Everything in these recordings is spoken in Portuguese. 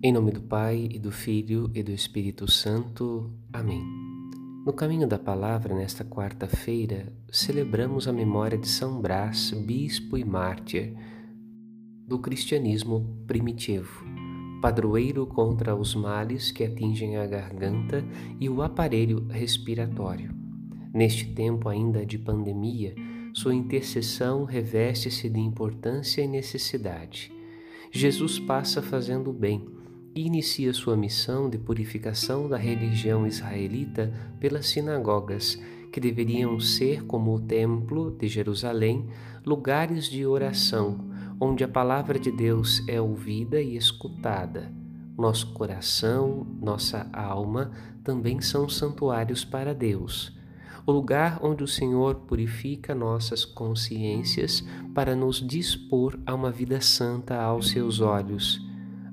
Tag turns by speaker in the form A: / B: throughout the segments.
A: Em nome do Pai, e do Filho, e do Espírito Santo. Amém. No caminho da palavra, nesta quarta-feira, celebramos a memória de São Brás, bispo e mártir do cristianismo primitivo, padroeiro contra os males que atingem a garganta e o aparelho respiratório. Neste tempo ainda de pandemia, sua intercessão reveste-se de importância e necessidade. Jesus passa fazendo o bem inicia sua missão de purificação da religião israelita pelas sinagogas, que deveriam ser, como o Templo de Jerusalém, lugares de oração, onde a palavra de Deus é ouvida e escutada. Nosso coração, nossa alma também são santuários para Deus o lugar onde o Senhor purifica nossas consciências para nos dispor a uma vida santa aos seus olhos.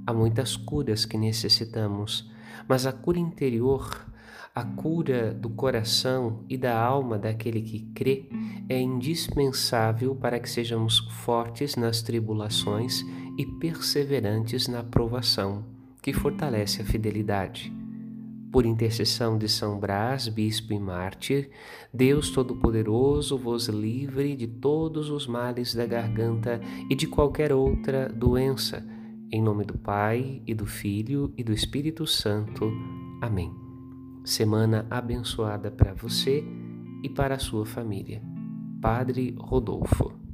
A: Há muitas curas que necessitamos, mas a cura interior, a cura do coração e da alma daquele que crê é indispensável para que sejamos fortes nas tribulações e perseverantes na provação, que fortalece a fidelidade. Por intercessão de São Brás, bispo e mártir, Deus Todo-Poderoso vos livre de todos os males da garganta e de qualquer outra doença. Em nome do Pai, e do Filho, e do Espírito Santo. Amém. Semana abençoada para você e para a sua família. Padre Rodolfo.